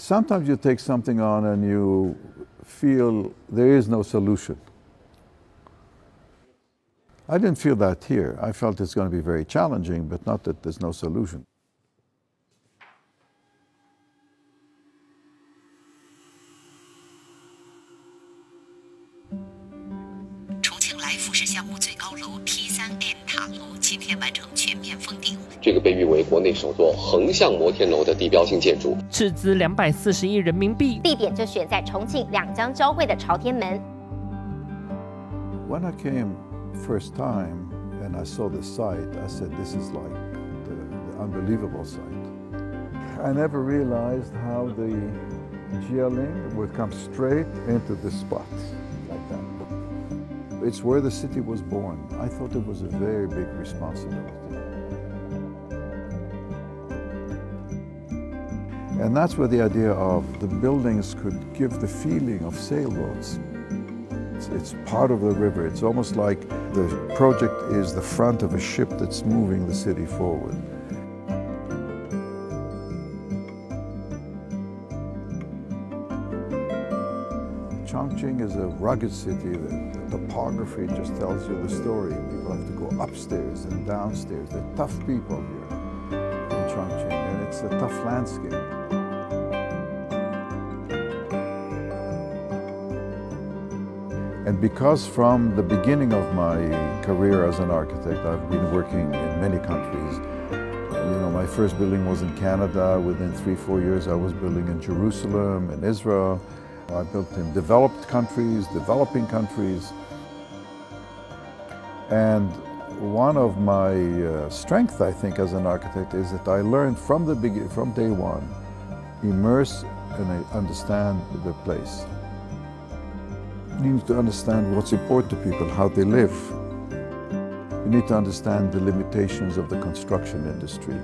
sometimes you take something on and you feel there is no solution. I didn't feel that here. I felt it's going to be very challenging, but not that there's no solution. 重庆来福士项目最高楼 T3N 塔楼今天完成全面封顶。 这个被誉为国内首座横向摩天楼的地标性建筑，斥资两百四十亿人民币，地点就选在重庆两江交汇的朝天门。When I came first time and I saw the site, I said this is like the, the unbelievable site. I never realized how the Jialing would come straight into this spot like that. It's where the city was born. I thought it was a very big responsibility. And that's where the idea of the buildings could give the feeling of sailboats. It's, it's part of the river. It's almost like the project is the front of a ship that's moving the city forward. Chongqing is a rugged city. The, topography just tells you the story. People have to go upstairs and downstairs. They're tough people here in Chongqing, and it's a tough landscape. Because from the beginning of my career as an architect, I've been working in many countries. You know, my first building was in Canada. Within three, four years, I was building in Jerusalem, in Israel. I built in developed countries, developing countries. And one of my uh, strengths, I think, as an architect is that I learned from the begin, from day one, immerse and I understand the place. You need to understand what's important to people, how they live. You need to understand the limitations of the construction industry.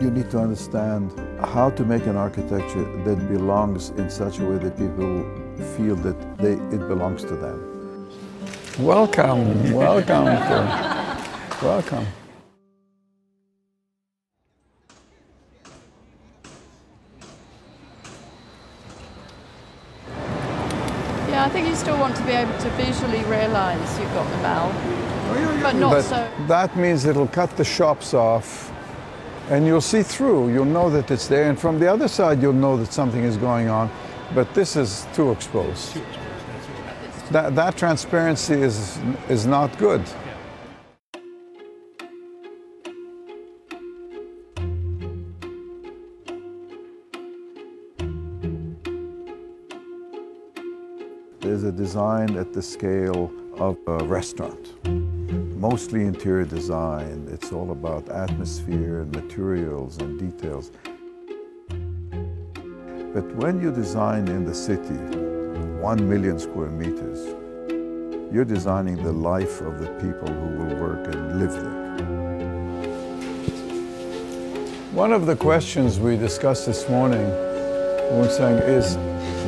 You need to understand how to make an architecture that belongs in such a way that people feel that they, it belongs to them. Welcome, welcome, welcome. Yeah, I think you still want to be able to visually realise you've got the bell, but not But so. that means it'll cut the shops off and you'll see through. You'll know that it's there. And from the other side, you'll know that something is going on. But this is too exposed. That, that transparency is, is not good. There's a design at the scale of a restaurant mostly interior design. It's all about atmosphere and materials and details. But when you design in the city, one million square meters, you're designing the life of the people who will work and live there. One of the questions we discussed this morning, saying, is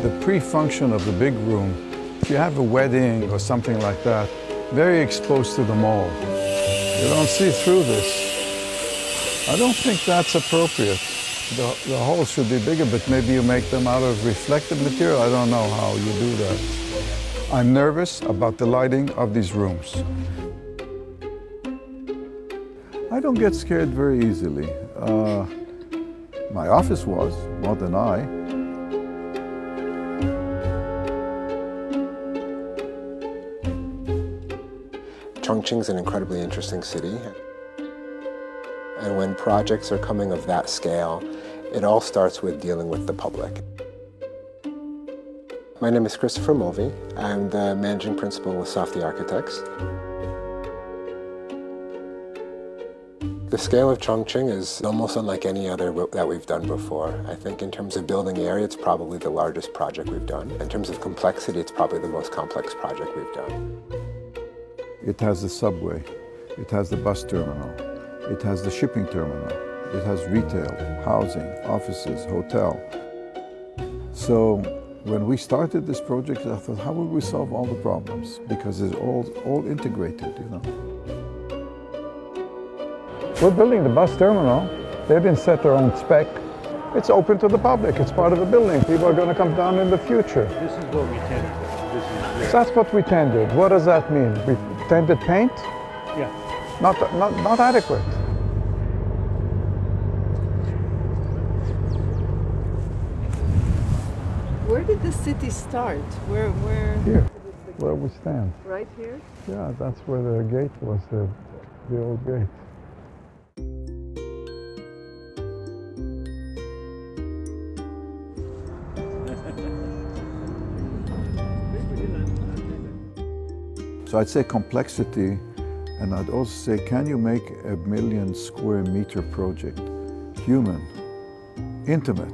the pre-function of the big room. If you have a wedding or something like that, very exposed to the mall. You don't see through this. I don't think that's appropriate. The, the holes should be bigger, but maybe you make them out of reflective material. I don't know how you do that. I'm nervous about the lighting of these rooms. I don't get scared very easily. Uh, my office was, more than I. Chongqing's an incredibly interesting city. And when projects are coming of that scale, it all starts with dealing with the public. My name is Christopher Mulvey. I'm the managing principal with Safdie Architects. The scale of Chongqing is almost unlike any other that we've done before. I think in terms of building area, it's probably the largest project we've done. In terms of complexity, it's probably the most complex project we've done. It has the subway, it has the bus terminal, it has the shipping terminal, it has retail, housing, offices, hotel. So when we started this project, I thought, how will we solve all the problems? Because it's all, all integrated, you know. We're building the bus terminal. They didn't set their own spec. It's open to the public. It's part of the building. People are going to come down in the future. This is what we tended. This is That's what we tended. What does that mean? We tended paint? yeah. Not, not, not adequate. Where did the city start? Where, where? Here, where we stand. Right here? Yeah, that's where the gate was, the, the old gate. So I'd say complexity, and I'd also say, can you make a million square meter project human, intimate?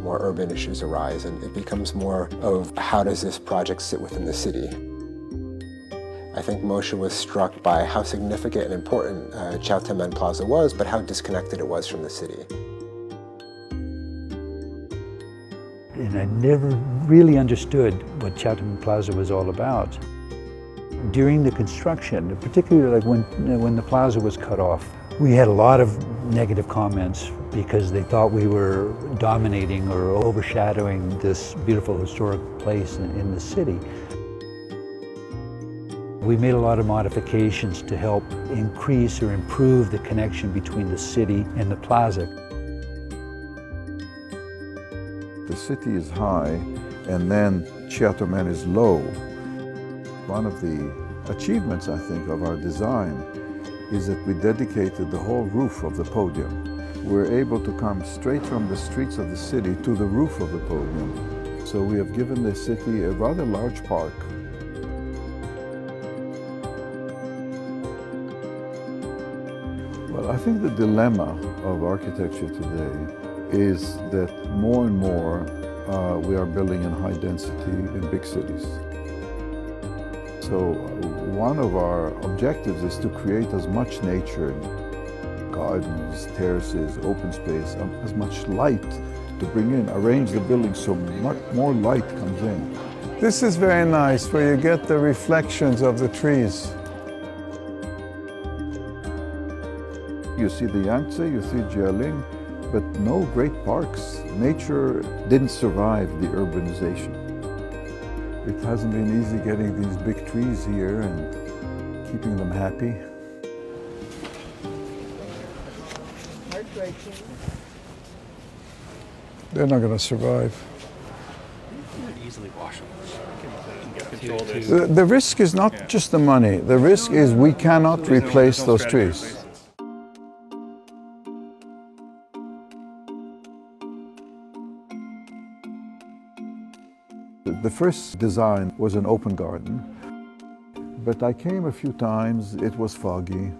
More urban issues arise, and it becomes more of how does this project sit within the city? I think Moshe was struck by how significant and important uh, Chao Plaza was, but how disconnected it was from the city. And I never really understood what Chaotianmen Plaza was all about. During the construction, particularly like when, when the plaza was cut off, we had a lot of negative comments because they thought we were dominating or overshadowing this beautiful historic place in, in the city. We made a lot of modifications to help increase or improve the connection between the city and the plaza. The city is high, and then Chaotianmen is low. One of the achievements, I think, of our design is that we dedicated the whole roof of the podium. We're able to come straight from the streets of the city to the roof of the podium. So we have given the city a rather large park. Well, I think the dilemma of architecture today is that more and more uh, we are building in high density in big cities. So one of our objectives is to create as much nature, gardens, terraces, open space, um, as much light to bring in, arrange the building so much more light comes in. This is very nice where you get the reflections of the trees. You see the Yangtze, you see Jialing, but no great parks. Nature didn't survive the urbanization. It hasn't been easy getting these big trees here and keeping them happy. They're not going to survive. Easily washable. The, the risk is not just the money. The risk is we cannot replace those trees. The first design was an open garden, but I came a few times, it was foggy,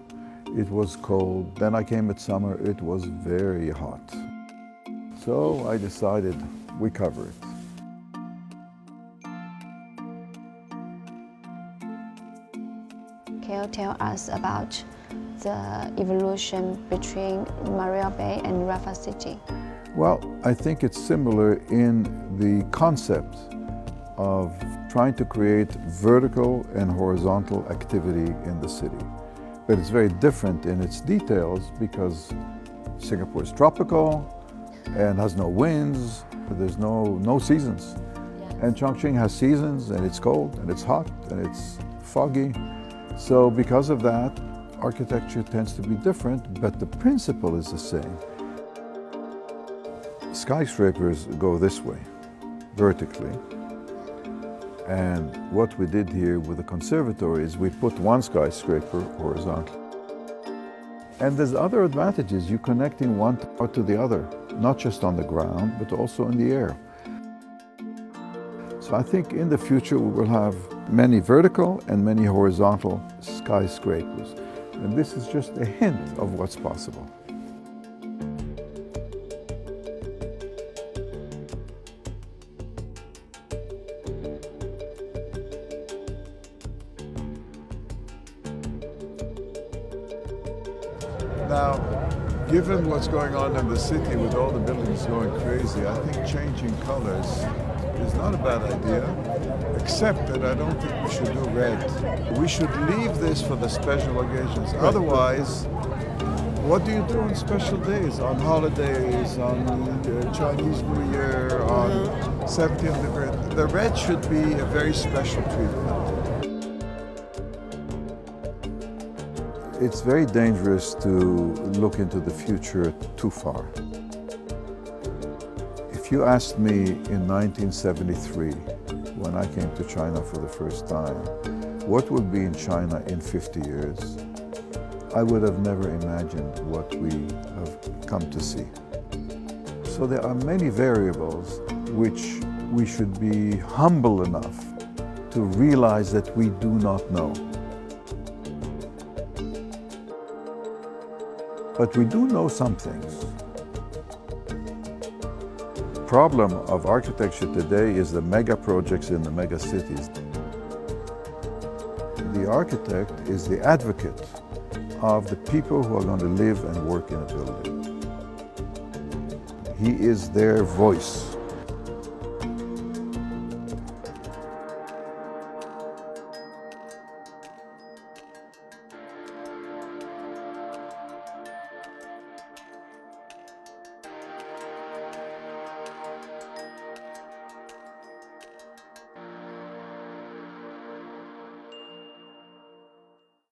it was cold. Then I came at summer, it was very hot. So I decided we cover it. Can you tell us about the evolution between Marina Bay and Raffles City? Well, I think it's similar in the concept of trying to create vertical and horizontal activity in the city. But it's very different in its details because Singapore is tropical and has no winds, there's no, no seasons. And Chongqing has seasons and it's cold and it's hot and it's foggy. So because of that, architecture tends to be different, but the principle is the same. Skyscrapers go this way, vertically. And what we did here with the conservatory is we put one skyscraper horizontal. And there's other advantages. You're connecting one tower to the other, not just on the ground, but also in the air. So I think in the future we will have many vertical and many horizontal skyscrapers. And this is just a hint of what's possible. Now, given what's going on in the city with all the buildings going crazy, I think changing colors is not a bad idea, except that I don't think we should do red. We should leave this for the special occasions. Otherwise, What do you do on special days, on holidays, on uh, Chinese New Year, on 17th of Red? The red should be a very special treatment. It's very dangerous to look into the future too far. If you asked me in 1973, when I came to China for the first time, what would be in China in 50 years, I would have never imagined what we have come to see. So there are many variables which we should be humble enough to realize that we do not know. But we do know some things. Problem of architecture today is the mega projects in the mega cities. The architect is the advocate of the people who are going to live and work in a building. He is their voice.